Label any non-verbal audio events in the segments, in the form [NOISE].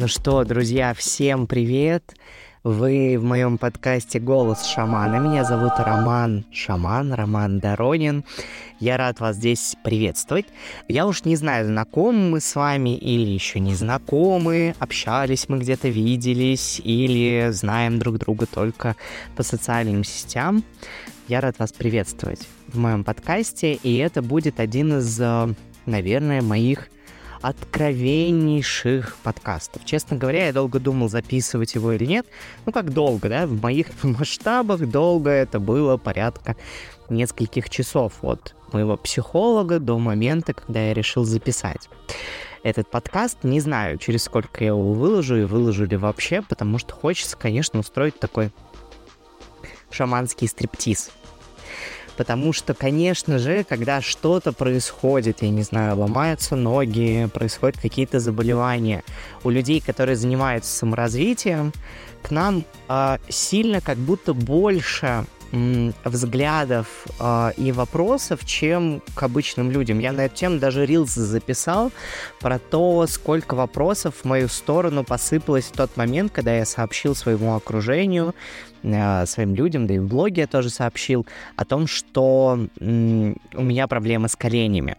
Ну что, друзья, всем привет! Вы в моем подкасте «Голос шамана». Меня зовут Роман Шаман, Роман Доронин. Я рад вас здесь приветствовать. Я уж не знаю, знакомы мы с вами или еще не знакомы, общались мы где-то, виделись или знаем друг друга только по социальным сетям. Я рад вас приветствовать в моем подкасте, и это будет один из, э, наверное, моих откровеннейших подкастов. Честно говоря, я долго думал, записывать его или нет. Ну, как долго, да? В моих [LAUGHS] масштабах долго это было порядка нескольких часов от моего психолога до момента, когда я решил записать этот подкаст. Не знаю, через сколько я его выложу и выложу ли вообще, потому что хочется, конечно, устроить такой шаманский стриптиз. Потому что, конечно же, когда что-то происходит, я не знаю, ломаются ноги, происходят какие-то заболевания у людей, которые занимаются саморазвитием, к нам э, сильно как будто больше взглядов э, и вопросов, чем к обычным людям. Я на эту тему даже рилс записал про то, сколько вопросов в мою сторону посыпалось в тот момент, когда я сообщил своему окружению, своим людям, да и в блоге я тоже сообщил о том, что э, у меня проблемы с коленями.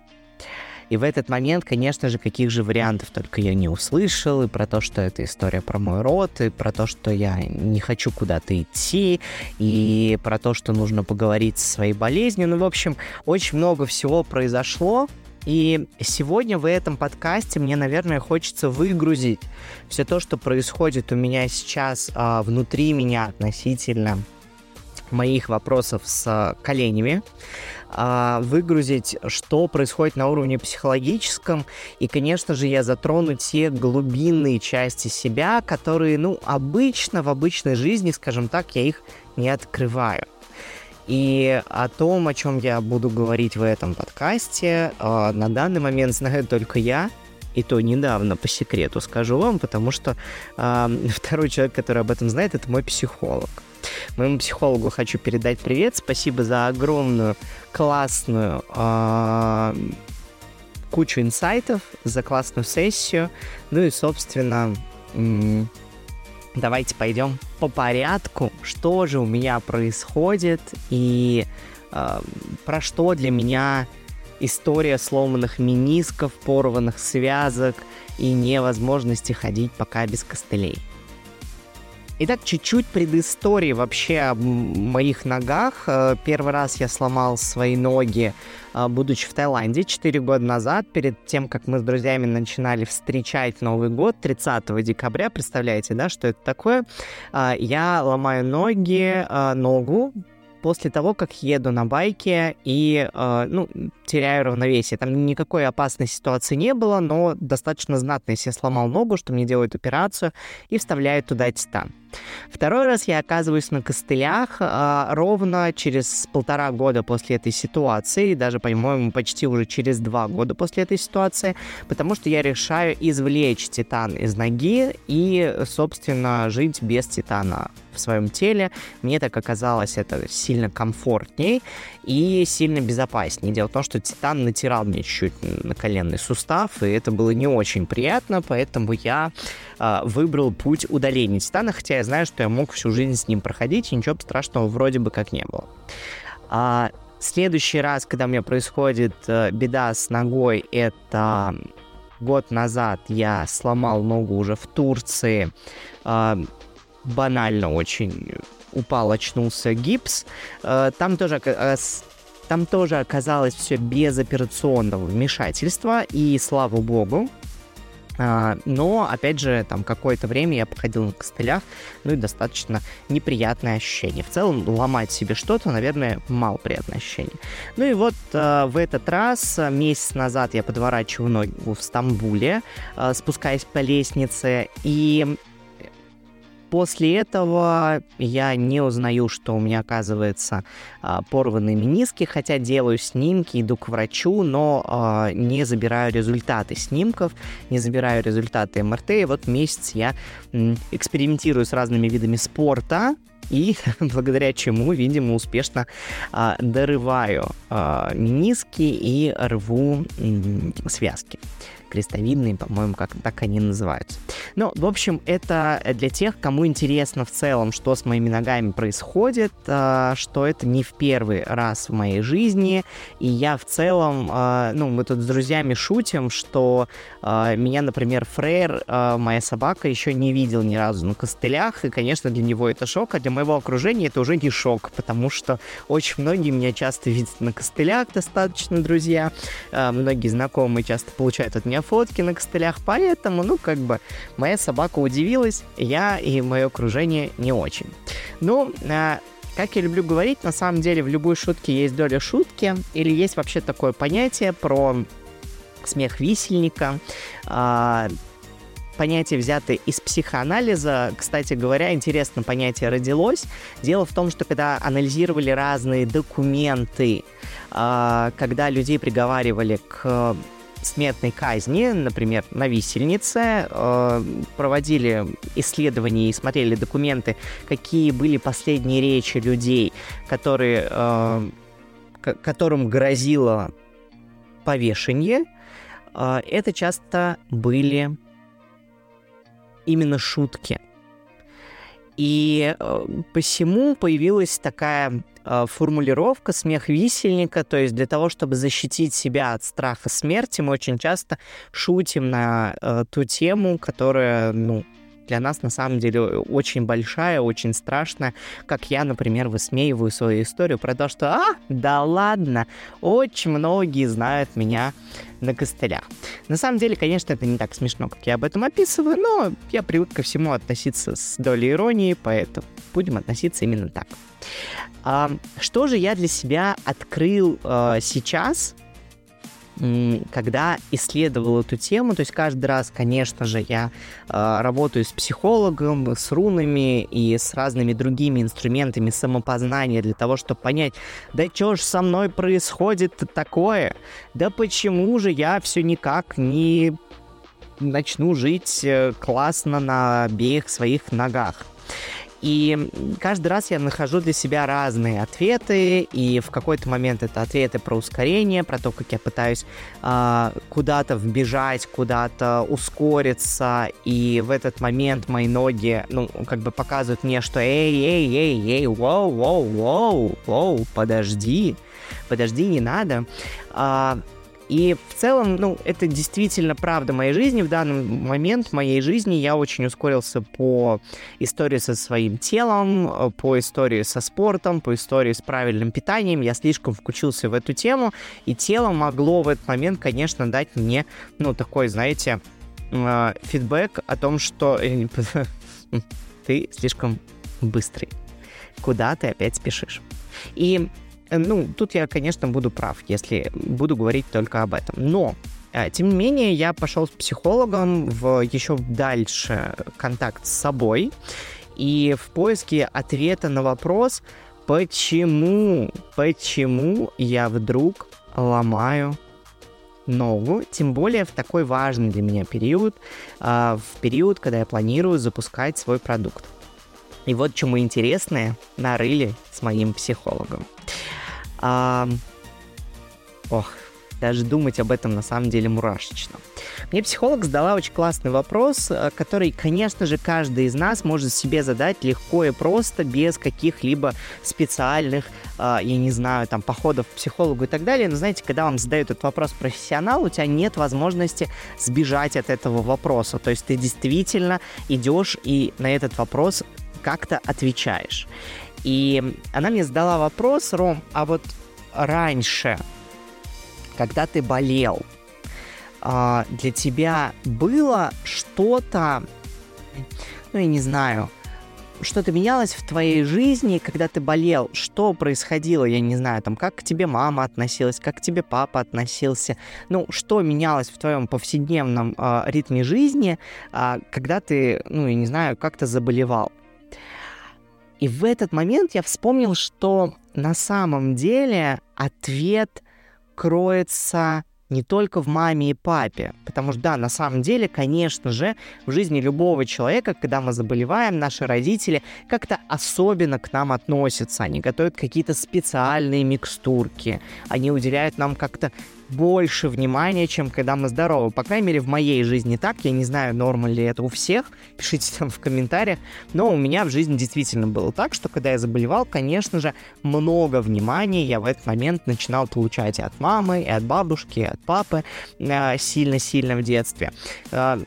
И в этот момент, конечно же, каких же вариантов только я не услышал, и про то, что это история про мой род, и про то, что я не хочу куда-то идти, и про то, что нужно поговорить со своей болезнью. Ну, в общем, очень много всего произошло, и сегодня в этом подкасте мне, наверное, хочется выгрузить все то, что происходит у меня сейчас а, внутри меня относительно моих вопросов с коленями, а, выгрузить, что происходит на уровне психологическом, и, конечно же, я затрону те глубинные части себя, которые, ну, обычно, в обычной жизни, скажем так, я их не открываю. И о том, о чем я буду говорить в этом подкасте, а, на данный момент знаю только я, и то недавно, по секрету скажу вам, потому что э, [LAUGHS] второй человек, который об этом знает, это мой психолог. Моему психологу хочу передать привет. Спасибо за огромную, классную э, кучу инсайтов, за классную сессию. Ну и, собственно, давайте пойдем по порядку, что же у меня происходит и э, про что для меня история сломанных менисков, порванных связок и невозможности ходить пока без костылей. Итак, чуть-чуть предыстории вообще о моих ногах. Э, первый раз я сломал свои ноги, э, будучи в Таиланде 4 года назад, перед тем, как мы с друзьями начинали встречать Новый год 30 декабря. Представляете, да, что это такое? Э, я ломаю ноги, ногу, после того, как еду на байке и, э, ну, теряю равновесие. Там никакой опасной ситуации не было, но достаточно знатно, если я сломал ногу, что мне делают операцию и вставляют туда титан. Второй раз я оказываюсь на костылях а, ровно через полтора года после этой ситуации, даже, по-моему, почти уже через два года после этой ситуации, потому что я решаю извлечь титан из ноги и, собственно, жить без титана в своем теле. Мне так оказалось это сильно комфортней и сильно безопаснее. Дело в том, что титан натирал мне чуть-чуть на коленный сустав, и это было не очень приятно, поэтому я э, выбрал путь удаления титана, хотя я знаю, что я мог всю жизнь с ним проходить, и ничего страшного вроде бы как не было. А, следующий раз, когда у меня происходит э, беда с ногой, это год назад я сломал ногу уже в Турции. Э, банально очень упал, очнулся гипс. Э, там тоже э, там тоже оказалось все без операционного вмешательства, и слава богу, а, но, опять же, там какое-то время я походил на костылях, ну и достаточно неприятное ощущение. В целом, ломать себе что-то, наверное, мало приятное ощущение. Ну и вот э, в этот раз, месяц назад, я подворачиваю ногу в Стамбуле, спускаясь по лестнице, и После этого я не узнаю, что у меня оказывается а, порванные мениски, хотя делаю снимки, иду к врачу, но а, не забираю результаты снимков, не забираю результаты МРТ. И вот месяц я экспериментирую с разными видами спорта, и [LAUGHS] благодаря чему, видимо, успешно а, дорываю а, мениски и рву м- связки крестовидные, по-моему, как так они называются. Ну, в общем, это для тех, кому интересно в целом, что с моими ногами происходит, а, что это не в первый раз в моей жизни, и я в целом, а, ну, мы тут с друзьями шутим, что а, меня, например, Фрейр, моя собака, еще не видел ни разу на костылях, и, конечно, для него это шок, а для моего окружения это уже не шок, потому что очень многие меня часто видят на костылях достаточно, друзья, многие знакомые часто получают от меня меня фотки на костылях, поэтому, ну, как бы, моя собака удивилась, я и мое окружение не очень. Ну, а, как я люблю говорить, на самом деле в любой шутке есть доля шутки, или есть вообще такое понятие про смех висельника, а, понятие, взятое из психоанализа. Кстати говоря, интересно понятие родилось. Дело в том, что когда анализировали разные документы, а, когда людей приговаривали к смертной казни, например, на висельнице, э, проводили исследования и смотрели документы, какие были последние речи людей, которые, э, которым грозило повешение, э, это часто были именно шутки. И э, посему появилась такая э, формулировка «смех висельника», то есть для того, чтобы защитить себя от страха смерти, мы очень часто шутим на э, ту тему, которая, ну, для нас на самом деле очень большая, очень страшная, как я, например, высмеиваю свою историю про то, что «А, да ладно, очень многие знают меня на костылях». На самом деле, конечно, это не так смешно, как я об этом описываю, но я привык ко всему относиться с долей иронии, поэтому будем относиться именно так. А, что же я для себя открыл а, сейчас, когда исследовал эту тему, то есть каждый раз, конечно же, я э, работаю с психологом, с рунами и с разными другими инструментами самопознания для того, чтобы понять, да что ж со мной происходит такое, да почему же я все никак не начну жить э, классно на обеих своих ногах. И каждый раз я нахожу для себя разные ответы, и в какой-то момент это ответы про ускорение, про то, как я пытаюсь э, куда-то вбежать, куда-то ускориться, и в этот момент мои ноги, ну, как бы показывают мне, что эй, эй, эй, эй, воу, воу, воу, воу, подожди, подожди, не надо. Э, и в целом, ну, это действительно правда моей жизни. В данный момент моей жизни я очень ускорился по истории со своим телом, по истории со спортом, по истории с правильным питанием. Я слишком включился в эту тему, и тело могло в этот момент, конечно, дать мне, ну, такой, знаете, э, фидбэк о том, что [LAUGHS] ты слишком быстрый. Куда ты опять спешишь? И Э, ну, тут я, конечно, буду прав, если буду говорить только об этом. Но э, тем не менее, я пошел с психологом в еще дальше контакт с собой и в поиске ответа на вопрос, почему, почему я вдруг ломаю ногу, тем более в такой важный для меня период, э, в период, когда я планирую запускать свой продукт. И вот чему интересное нарыли с моим психологом. А... Ох, даже думать об этом на самом деле мурашечно. Мне психолог задала очень классный вопрос, э, который, конечно же, каждый из нас может себе задать легко и просто, без каких-либо специальных, э, я не знаю, там, походов к психологу и так далее. Но знаете, когда вам задают этот вопрос профессионал, у тебя нет возможности сбежать от этого вопроса. То есть ты действительно идешь и на этот вопрос как-то отвечаешь. И она мне задала вопрос, Ром, а вот раньше, когда ты болел, а, для тебя было что-то, ну, я не знаю, что-то менялось в твоей жизни, когда ты болел? Что происходило, я не знаю, там, как к тебе мама относилась, как к тебе папа относился? Ну, что менялось в твоем повседневном э, ритме жизни, э, когда ты, ну, я не знаю, как-то заболевал? И в этот момент я вспомнил, что на самом деле ответ кроется не только в маме и папе. Потому что, да, на самом деле, конечно же, в жизни любого человека, когда мы заболеваем, наши родители как-то особенно к нам относятся. Они готовят какие-то специальные микстурки. Они уделяют нам как-то больше внимания, чем когда мы здоровы. По крайней мере, в моей жизни так. Я не знаю, норма ли это у всех. [LAUGHS] Пишите там в комментариях. Но у меня в жизни действительно было так, что когда я заболевал, конечно же, много внимания я в этот момент начинал получать и от мамы, и от бабушки, и от папы э, сильно-сильно в детстве. Э,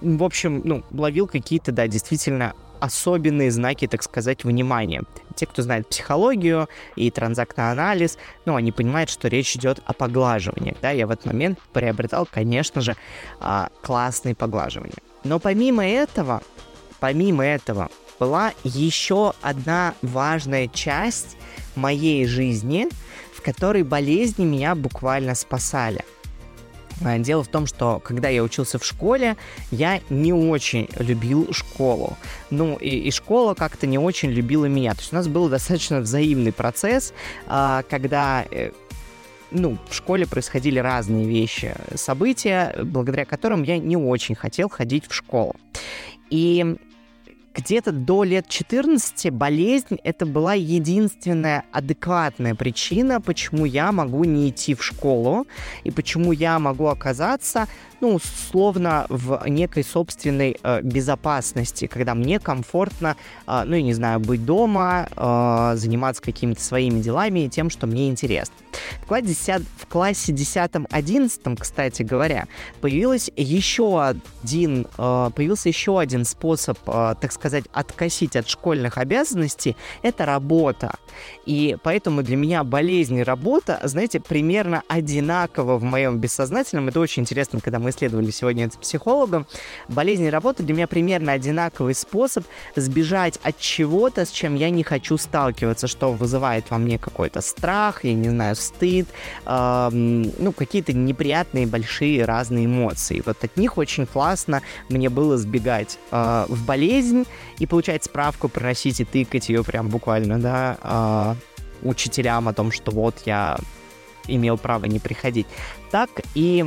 в общем, ну, ловил какие-то, да, действительно особенные знаки, так сказать, внимания. Те, кто знает психологию и транзактный анализ, ну, они понимают, что речь идет о поглаживании. Да, я в этот момент приобретал, конечно же, а, классные поглаживания. Но помимо этого, помимо этого, была еще одна важная часть моей жизни, в которой болезни меня буквально спасали. А, дело в том, что когда я учился в школе, я не очень любил школу. Ну, и, и школа как-то не очень любила меня. То есть у нас был достаточно взаимный процесс, а, когда э, ну, в школе происходили разные вещи, события, благодаря которым я не очень хотел ходить в школу. И где-то до лет 14 болезнь это была единственная адекватная причина, почему я могу не идти в школу и почему я могу оказаться ну, условно, в некой собственной э, безопасности, когда мне комфортно, э, ну, я не знаю, быть дома, э, заниматься какими-то своими делами и тем, что мне интересно. В классе, 10, в классе 10-11, кстати говоря, появилась еще один, э, появился еще один способ, э, так сказать, откосить от школьных обязанностей, это работа. И поэтому для меня болезнь и работа, знаете, примерно одинаково в моем бессознательном. Это очень интересно, когда мы исследовали сегодня это психологом. Болезнь и работа для меня примерно одинаковый способ сбежать от чего-то, с чем я не хочу сталкиваться, что вызывает во мне какой-то страх, я не знаю, стыд, э, ну, какие-то неприятные большие разные эмоции. Вот от них очень классно мне было сбегать э, в болезнь и получать справку, приносить и тыкать ее прям буквально, да, э, учителям о том, что вот я имел право не приходить. Так и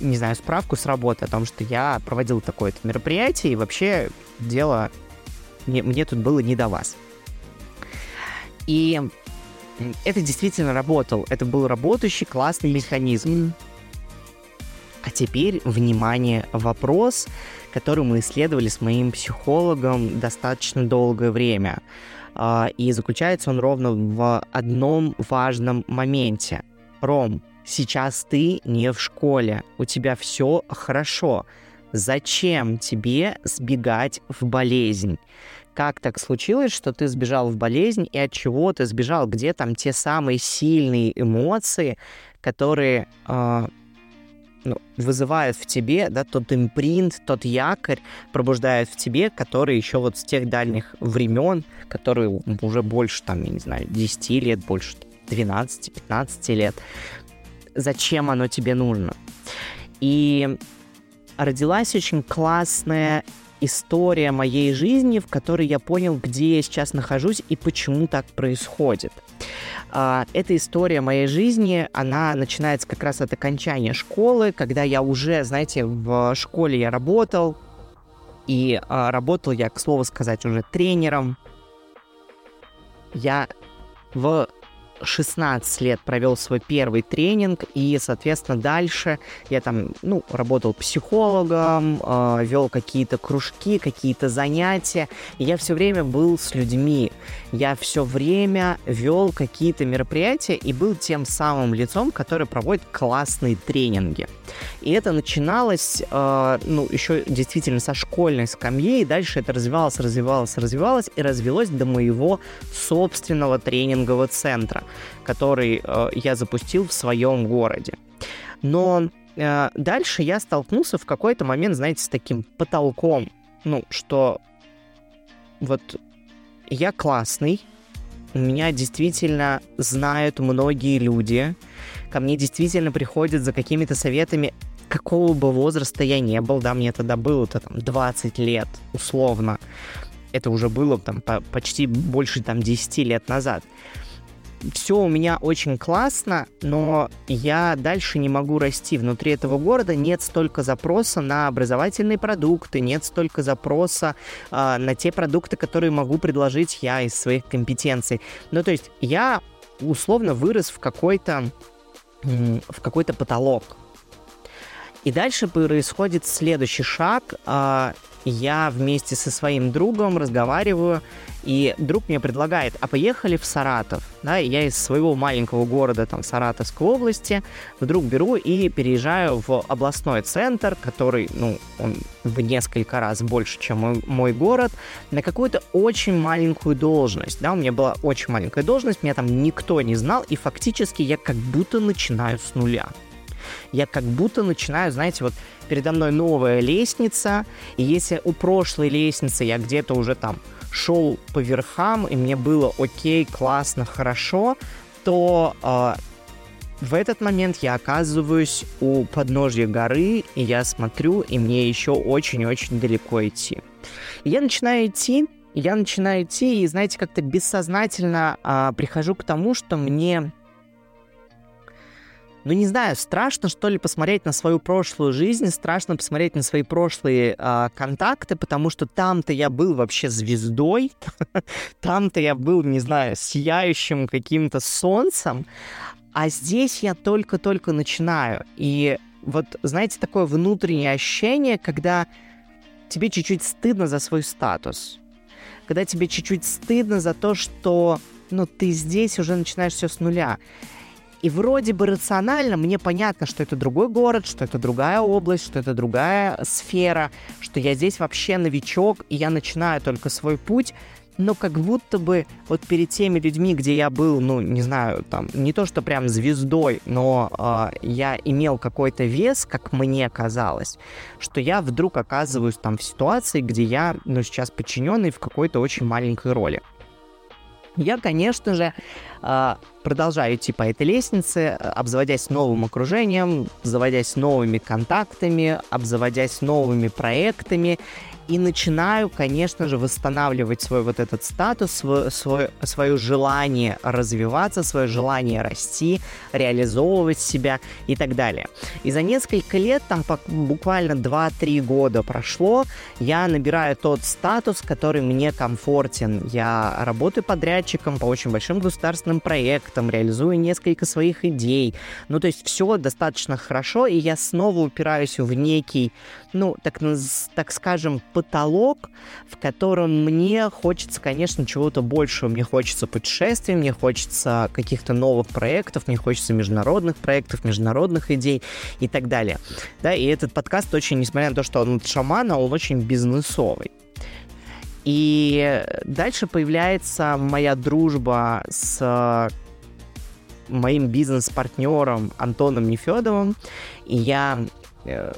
не знаю, справку с работы о том, что я проводил такое-то мероприятие, и вообще дело мне, мне тут было не до вас. И это действительно работал. Это был работающий классный механизм. А теперь, внимание, вопрос, который мы исследовали с моим психологом достаточно долгое время. А, и заключается он ровно в одном важном моменте. Ром, сейчас ты не в школе, у тебя все хорошо. Зачем тебе сбегать в болезнь? Как так случилось, что ты сбежал в болезнь и от чего ты сбежал? Где там те самые сильные эмоции, которые э, ну, вызывают в тебе, да, тот импринт, тот якорь пробуждают в тебе, который еще вот с тех дальних времен, которые уже больше, там, я не знаю, 10 лет, больше 12-15 лет, зачем оно тебе нужно. И родилась очень классная история моей жизни, в которой я понял, где я сейчас нахожусь и почему так происходит. А, эта история моей жизни, она начинается как раз от окончания школы, когда я уже, знаете, в школе я работал, и а, работал я, к слову сказать, уже тренером. Я в 16 лет провел свой первый тренинг, и, соответственно, дальше я там, ну, работал психологом, э, вел какие-то кружки, какие-то занятия, и я все время был с людьми. Я все время вел какие-то мероприятия и был тем самым лицом, который проводит классные тренинги. И это начиналось, э, ну, еще действительно со школьной скамьи, и дальше это развивалось, развивалось, развивалось, и развелось до моего собственного тренингового центра который э, я запустил в своем городе. Но э, дальше я столкнулся в какой-то момент, знаете, с таким потолком, ну, что вот я классный, меня действительно знают многие люди, ко мне действительно приходят за какими-то советами, какого бы возраста я не был, да, мне тогда было-то там 20 лет, условно. Это уже было там по почти больше там 10 лет назад. Все у меня очень классно, но я дальше не могу расти. Внутри этого города нет столько запроса на образовательные продукты, нет столько запроса э, на те продукты, которые могу предложить я из своих компетенций. Ну, то есть я условно вырос в какой-то в какой-то потолок. И дальше происходит следующий шаг. А, я вместе со своим другом разговариваю, и друг мне предлагает, а поехали в Саратов. Да, и я из своего маленького города, там, Саратовской области, вдруг беру и переезжаю в областной центр, который, ну, он в несколько раз больше, чем мой, мой город, на какую-то очень маленькую должность. Да, у меня была очень маленькая должность, меня там никто не знал, и фактически я как будто начинаю с нуля я как будто начинаю, знаете, вот передо мной новая лестница, и если у прошлой лестницы я где-то уже там шел по верхам, и мне было окей, классно, хорошо, то э, в этот момент я оказываюсь у подножья горы, и я смотрю, и мне еще очень-очень далеко идти. И я начинаю идти, я начинаю идти, и, знаете, как-то бессознательно э, прихожу к тому, что мне ну не знаю, страшно что ли посмотреть на свою прошлую жизнь, страшно посмотреть на свои прошлые э, контакты, потому что там-то я был вообще звездой, [LAUGHS] там-то я был, не знаю, сияющим каким-то солнцем, а здесь я только-только начинаю. И вот, знаете, такое внутреннее ощущение, когда тебе чуть-чуть стыдно за свой статус, когда тебе чуть-чуть стыдно за то, что ну, ты здесь уже начинаешь все с нуля. И вроде бы рационально мне понятно, что это другой город, что это другая область, что это другая сфера, что я здесь вообще новичок, и я начинаю только свой путь, но как будто бы вот перед теми людьми, где я был, ну, не знаю, там, не то что прям звездой, но э, я имел какой-то вес, как мне казалось, что я вдруг оказываюсь там в ситуации, где я, ну, сейчас подчиненный в какой-то очень маленькой роли. Я, конечно же, а, продолжаю идти по этой лестнице, обзаводясь новым окружением, заводясь новыми контактами, обзаводясь новыми проектами и начинаю, конечно же, восстанавливать свой вот этот статус, свой, свой, свое желание развиваться, свое желание расти, реализовывать себя и так далее. И за несколько лет, там буквально 2-3 года прошло, я набираю тот статус, который мне комфортен. Я работаю подрядчиком по очень большим государственным проектам, реализую несколько своих идей. Ну, то есть все достаточно хорошо, и я снова упираюсь в некий, ну, так, так скажем, потолок, в котором мне хочется, конечно, чего-то большего. Мне хочется путешествий, мне хочется каких-то новых проектов, мне хочется международных проектов, международных идей и так далее. Да, и этот подкаст очень, несмотря на то, что он от шамана, он очень бизнесовый. И дальше появляется моя дружба с моим бизнес-партнером Антоном Нефедовым, и я Э,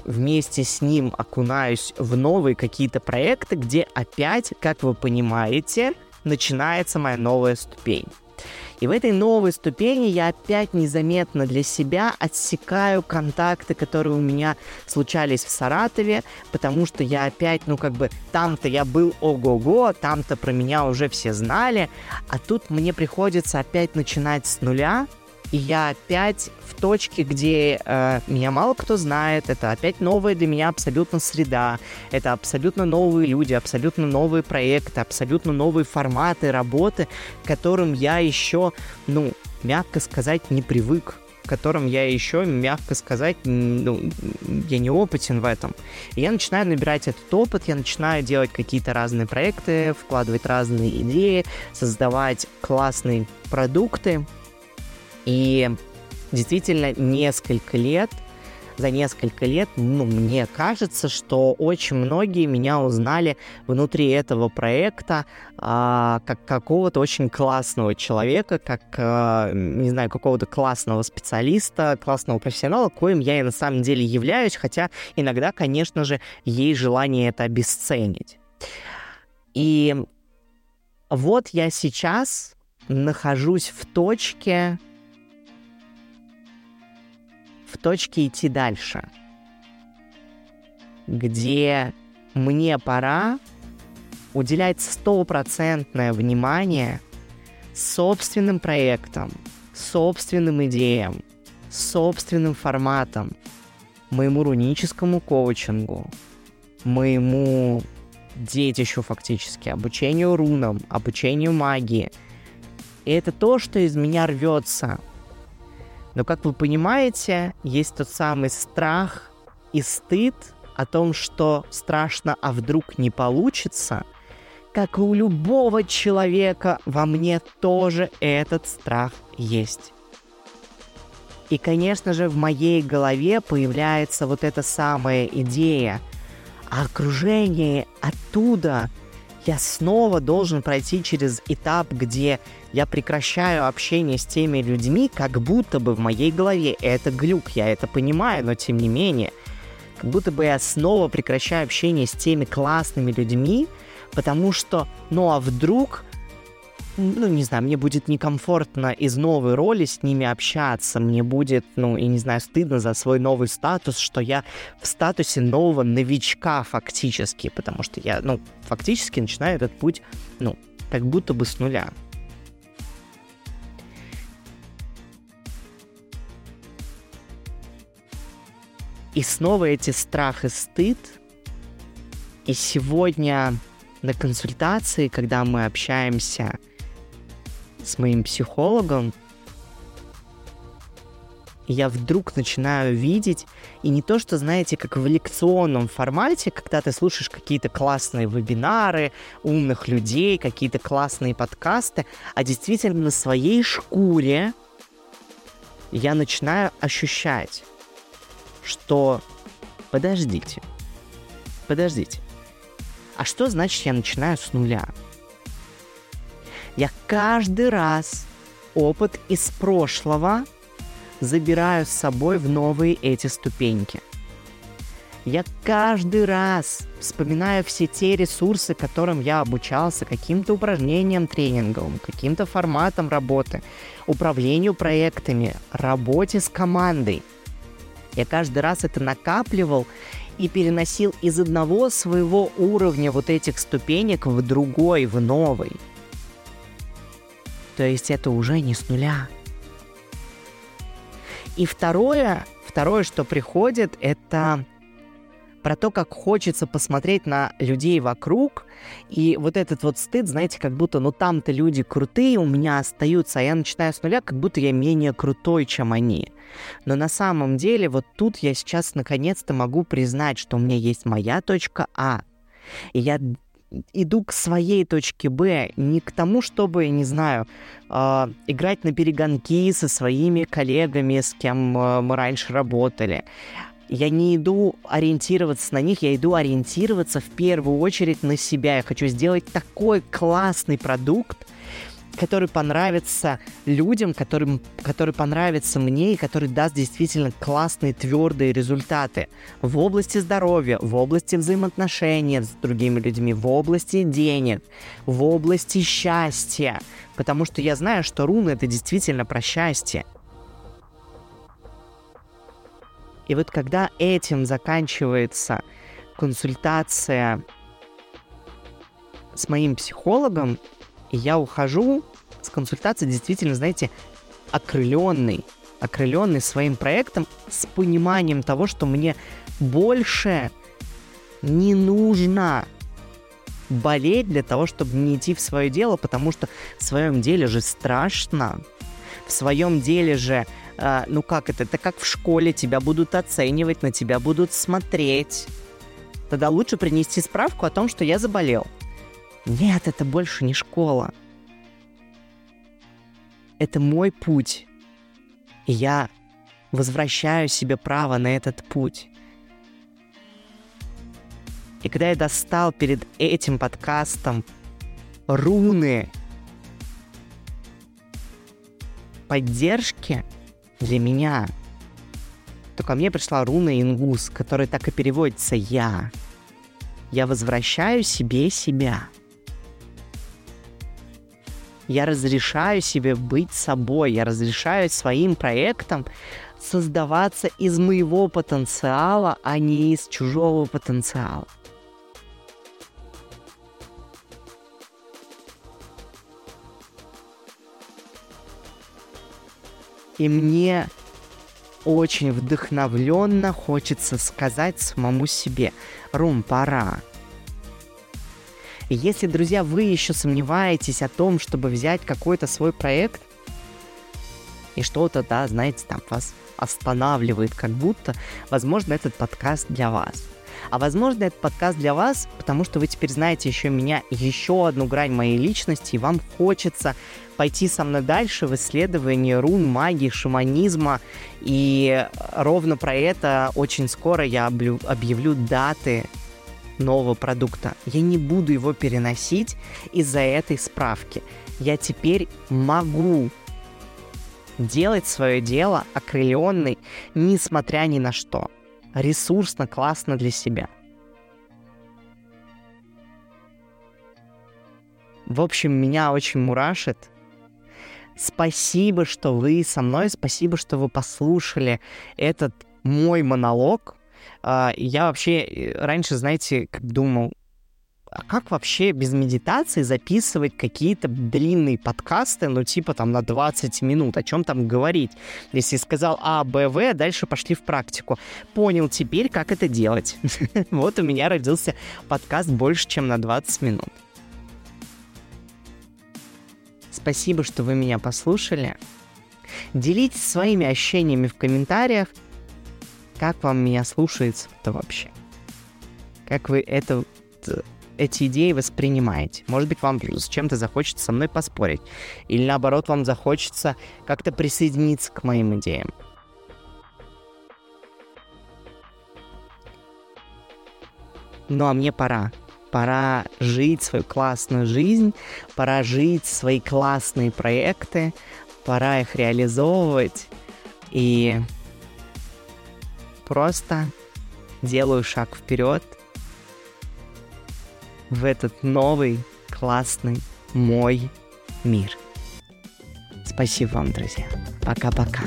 вместе с ним окунаюсь в новые какие-то проекты, где опять, как вы понимаете, начинается моя новая ступень. И в этой новой ступени я опять незаметно для себя отсекаю контакты, которые у меня случались в Саратове, потому что я опять, ну как бы, там-то я был ого-го, там-то про меня уже все знали, а тут мне приходится опять начинать с нуля, и я опять в точке, где э, меня мало кто знает, это опять новая для меня абсолютно среда, это абсолютно новые люди, абсолютно новые проекты, абсолютно новые форматы работы, к которым я еще, ну, мягко сказать, не привык. В котором я еще, мягко сказать, ну, я не опытен в этом. И я начинаю набирать этот опыт, я начинаю делать какие-то разные проекты, вкладывать разные идеи, создавать классные продукты, и действительно несколько лет, за несколько лет, ну, мне кажется, что очень многие меня узнали внутри этого проекта а, как какого-то очень классного человека, как, а, не знаю, какого-то классного специалиста, классного профессионала, коим я и на самом деле являюсь, хотя иногда, конечно же, есть желание это обесценить. И вот я сейчас нахожусь в точке, в точке идти дальше, где мне пора уделять стопроцентное внимание собственным проектам, собственным идеям, собственным форматом, моему руническому коучингу, моему детищу фактически, обучению рунам, обучению магии. И это то, что из меня рвется. Но, как вы понимаете, есть тот самый страх и стыд о том, что страшно, а вдруг не получится. Как и у любого человека, во мне тоже этот страх есть. И, конечно же, в моей голове появляется вот эта самая идея. А окружение оттуда я снова должен пройти через этап, где я прекращаю общение с теми людьми, как будто бы в моей голове. Это глюк, я это понимаю, но тем не менее, как будто бы я снова прекращаю общение с теми классными людьми, потому что, ну а вдруг ну, не знаю, мне будет некомфортно из новой роли с ними общаться, мне будет, ну, и не знаю, стыдно за свой новый статус, что я в статусе нового новичка фактически, потому что я, ну, фактически начинаю этот путь, ну, как будто бы с нуля. И снова эти страх и стыд. И сегодня на консультации, когда мы общаемся с моим психологом, я вдруг начинаю видеть, и не то, что, знаете, как в лекционном формате, когда ты слушаешь какие-то классные вебинары умных людей, какие-то классные подкасты, а действительно на своей шкуре я начинаю ощущать, что подождите, подождите, а что значит я начинаю с нуля? Я каждый раз опыт из прошлого забираю с собой в новые эти ступеньки. Я каждый раз вспоминаю все те ресурсы, которым я обучался, каким-то упражнениям тренинговым, каким-то форматом работы, управлению проектами, работе с командой. Я каждый раз это накапливал и переносил из одного своего уровня вот этих ступенек в другой, в новый – то есть это уже не с нуля. И второе, второе, что приходит, это про то, как хочется посмотреть на людей вокруг, и вот этот вот стыд, знаете, как будто, ну там-то люди крутые у меня остаются, а я начинаю с нуля, как будто я менее крутой, чем они. Но на самом деле вот тут я сейчас наконец-то могу признать, что у меня есть моя точка А, и я иду к своей точке Б, не к тому, чтобы, не знаю, э, играть на перегонки со своими коллегами, с кем э, мы раньше работали. Я не иду ориентироваться на них, я иду ориентироваться в первую очередь на себя. Я хочу сделать такой классный продукт, который понравится людям, которым, который понравится мне и который даст действительно классные твердые результаты в области здоровья, в области взаимоотношений с другими людьми, в области денег, в области счастья. Потому что я знаю, что руны это действительно про счастье. И вот когда этим заканчивается консультация с моим психологом, и я ухожу с консультации действительно, знаете, окрыленный, окрыленный своим проектом с пониманием того, что мне больше не нужно болеть для того, чтобы не идти в свое дело, потому что в своем деле же страшно. В своем деле же, э, ну как это, это как в школе, тебя будут оценивать, на тебя будут смотреть. Тогда лучше принести справку о том, что я заболел. Нет, это больше не школа. Это мой путь. И я возвращаю себе право на этот путь. И когда я достал перед этим подкастом руны поддержки для меня, то ко мне пришла руна Ингус, которая так и переводится «Я». Я возвращаю себе себя – я разрешаю себе быть собой, я разрешаю своим проектам создаваться из моего потенциала, а не из чужого потенциала. И мне очень вдохновленно хочется сказать самому себе, Рум, пора. И если, друзья, вы еще сомневаетесь о том, чтобы взять какой-то свой проект, и что-то, да, знаете, там вас останавливает, как будто, возможно, этот подкаст для вас. А возможно, этот подкаст для вас, потому что вы теперь знаете еще меня, еще одну грань моей личности, и вам хочется пойти со мной дальше в исследовании рун, магии, шаманизма. И ровно про это очень скоро я объявлю даты нового продукта. Я не буду его переносить из-за этой справки. Я теперь могу делать свое дело окрыленный, несмотря ни на что. Ресурсно, классно для себя. В общем, меня очень мурашит. Спасибо, что вы со мной, спасибо, что вы послушали этот мой монолог. А, я вообще э, раньше, знаете, думал, а как вообще без медитации записывать какие-то длинные подкасты, ну типа там на 20 минут, о чем там говорить? Если сказал А, Б, В, дальше пошли в практику. Понял теперь, как это делать. [LAUGHS] Вот у меня родился подкаст больше, чем на 20 минут. Спасибо, что вы меня послушали. Делитесь своими ощущениями в комментариях. Как вам меня слушается-то вообще? Как вы это эти идеи воспринимаете. Может быть, вам с чем-то захочется со мной поспорить. Или наоборот, вам захочется как-то присоединиться к моим идеям. Ну а мне пора. Пора жить свою классную жизнь, пора жить свои классные проекты, пора их реализовывать. И просто делаю шаг вперед – в этот новый, классный мой мир. Спасибо вам, друзья. Пока-пока.